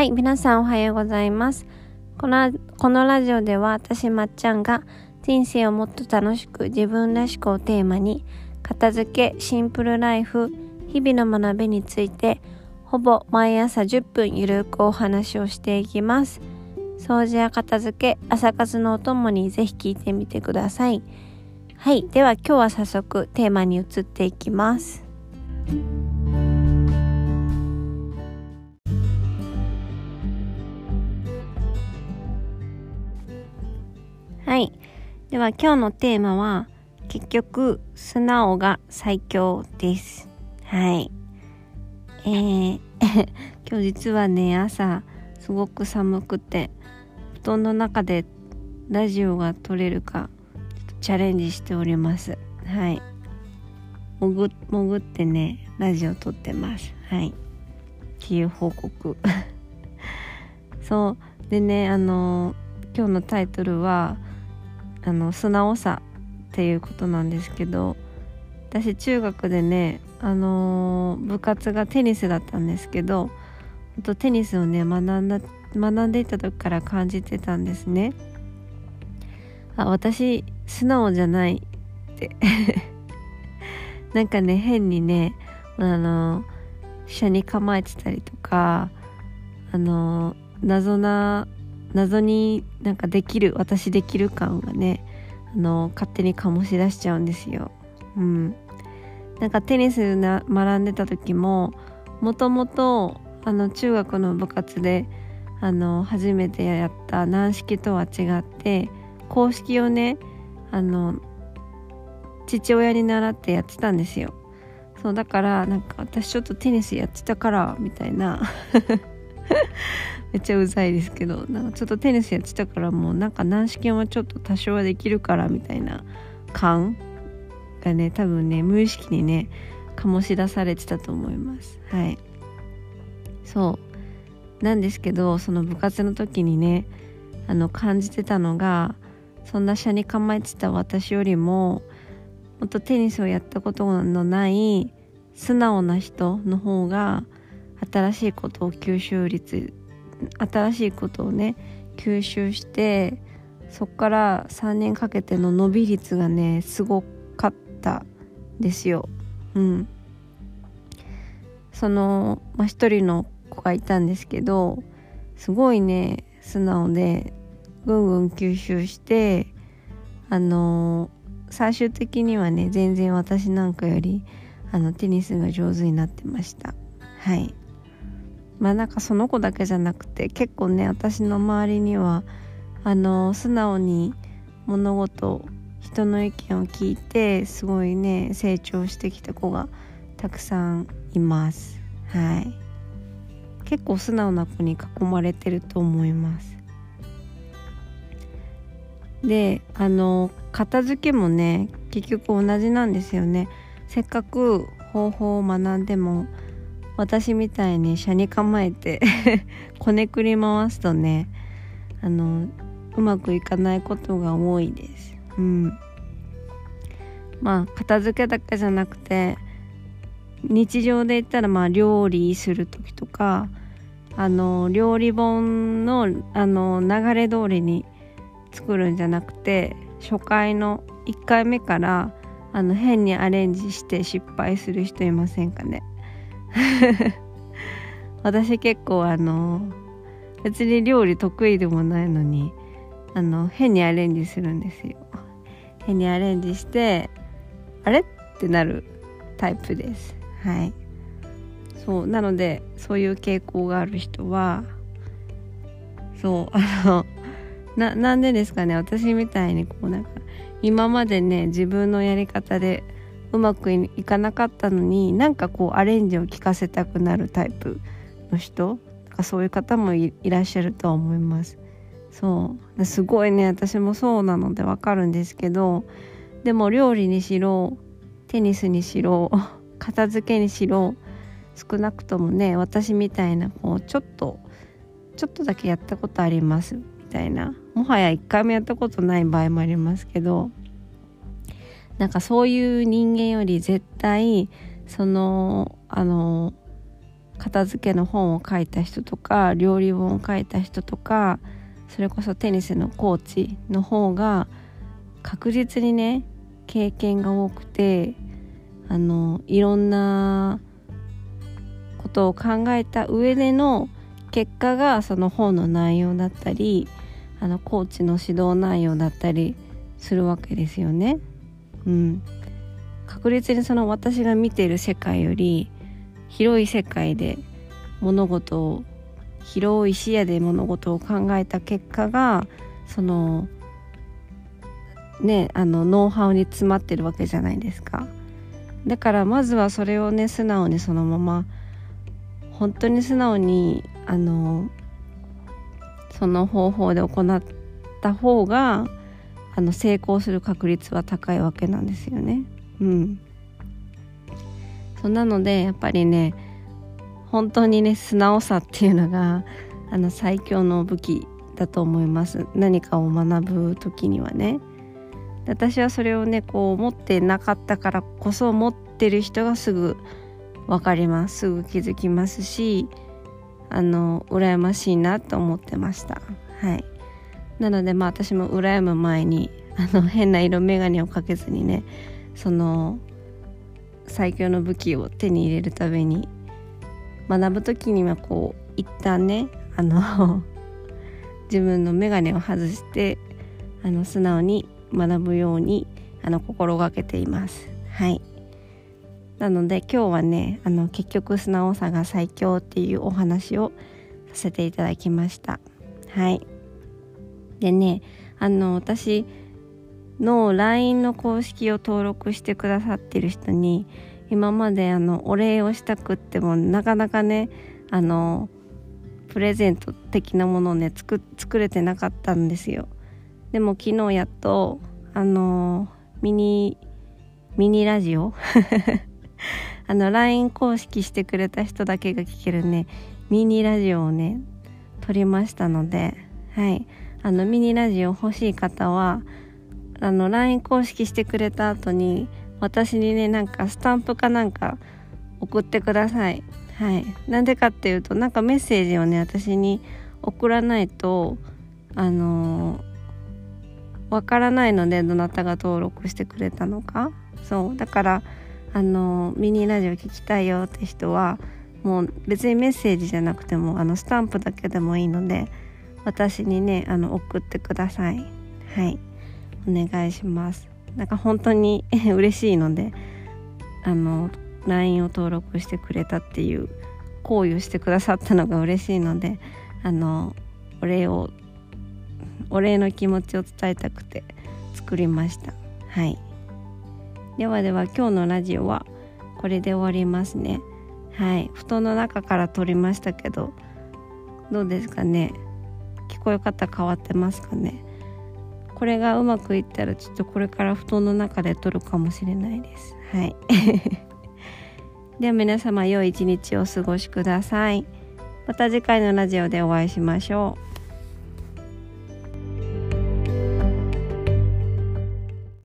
はい、皆さんおはようございます。このこのラジオでは私まっちゃんが人生をもっと楽しく自分らしくをテーマに片付け、シンプルライフ、日々の学びについてほぼ毎朝10分ゆるくお話をしていきます。掃除や片付け、朝活のお供にぜひ聞いてみてください。はい、では今日は早速テーマに移っていきます。はい。では今日のテーマは結局素直が最強です。はい。えー、今日実はね朝すごく寒くて布団の中でラジオが撮れるかチャレンジしております。はい。潜潜ってねラジオ撮ってます。はい。っていう報告。そうでねあの今日のタイトルはあの素直さっていうことなんですけど私中学でねあのー、部活がテニスだったんですけどとテニスをね学んだ学んでいた時から感じてたんですね。あ私素直じゃないって。なんかね変にねあの車に構えてたりとかあの謎な謎になんかできる私できる感がねあの勝手に醸し出しちゃうんですよ。うん、なんかテニスな学んでた時ももともとあの中学の部活であの初めてやった軟式とは違って公式をねあの父親に習ってやってたんですよ。そうだからなんか私ちょっとテニスやってたからみたいな めっちゃうざいですけどなんかちょっとテニスやってたからもうなんか軟式もちょっと多少はできるからみたいな感がね多分ね無意識にね醸し出されてたと思います。はい。そう。なんですけどその部活の時にねあの感じてたのがそんな車に構えてた私よりももっとテニスをやったことのない素直な人の方が新しいことを吸収率新しいことをね吸収してそっから3年かけての伸び率がねすごかったですよ。うん、その、まあ、一人の子がいたんですけどすごいね素直でぐんぐん吸収してあの最終的にはね全然私なんかよりあのテニスが上手になってました。はい。まあなんかその子だけじゃなくて結構ね私の周りにはあの素直に物事人の意見を聞いてすごいね成長してきた子がたくさんいます。はい。結構素直な子に囲まれてると思います。であの片付けもね結局同じなんですよね。せっかく方法を学んでも私みたいに車に構えて こねくり回すとねあのうまくいかないことが多いです。うん、まあ片付けだけじゃなくて日常で言ったらまあ料理する時とかあの料理本のあの流れ通りに作るんじゃなくて初回の1回目からあの変にアレンジして失敗する人いませんかね 私結構あの別に料理得意でもないのにあの変にアレンジするんですよ。変にアレンジしてあれってなるタイプです。はい。そうなのでそういう傾向がある人はそうあのななんでですかね。私みたいにこうなんか今までね自分のやり方でうまくいかなかったのになんかこうアレンジを聞かせたくなるタイプの人かそういう方もいらっしゃるとは思います。そう。すごいね私もそうなのでわかるんですけどでも料理にしろテニスにしろ 片付けにしろ少なくともね私みたいなこうちょっとちょっとだけやったことありますみたいな。もはや一回もやったことない場合もありますけどなんかそういう人間より絶対そのあの片付けの本を書いた人とか料理本を書いた人とかそれこそテニスのコーチの方が確実にね経験が多くてあのいろんなことを考えた上での結果がその本の内容だったりあのコーチの指導内容だったりするわけですよね。うん、確実にその私が見ている世界より広い世界で物事を広い視野で物事を考えた結果がそのねあのノウハウに詰まってるわけじゃないですか。だからまずはそれをね素直にそのまま本当に素直にあのその方法で行った方があの成功する確率は高いわけなんですよね。うん、そなのでやっぱりね本当にね素直さっていうのがあの最強の武器だと思います。何かを学ぶ時にはね。私はそれをねこう持ってなかったからこそ持ってる人がすぐ分かります。すぐ気づきますしあの羨ましいなと思ってました。はい。なのでまあ私も羨む前にあの変な色眼鏡をかけずにねその最強の武器を手に入れるために学ぶ時にはこう一旦ねあの 自分の眼鏡を外してあの素直に学ぶようにあの心がけています。はい。なので今日はねあの結局素直さが最強っていうお話をさせていただきました。はい。でねあの私の LINE の公式を登録してくださってる人に今まであのお礼をしたくってもなかなかねあのプレゼント的なものをね作作れてなかったんですよ。でも昨日やっとあのミニミニラジオ？あの LINE 公式してくれた人だけが聞けるねミニラジオをね撮りましたのではい。あのミニラジオ欲しい方はあの LINE 公式してくれた後に私にねなんかスタンプかなんか送ってください。はい。なんでかっていうとなんかメッセージをね私に送らないとあのわからないのでどなたが登録してくれたのか。そう。だからあのミニラジオ聞きたいよって人はもう別にメッセージじゃなくてもあのスタンプだけでもいいので私にねあの送ってください。はい。お願いします。なんか本当に 嬉しいのであの LINE を登録してくれたっていう行為をしてくださったのが 嬉しいのであのお礼をお礼の気持ちを伝えたくて作りました。はい。ではでは今日のラジオはこれで終わりますね。はい。布団の中から撮りましたけどどうですかね？聞こえ方変わってますかね？これがうまくいったらちょっとこれから布団の中で撮るかもしれないです。はい。では皆様良い一日をお過ごしください。また次回のラジオでお会いしましょう。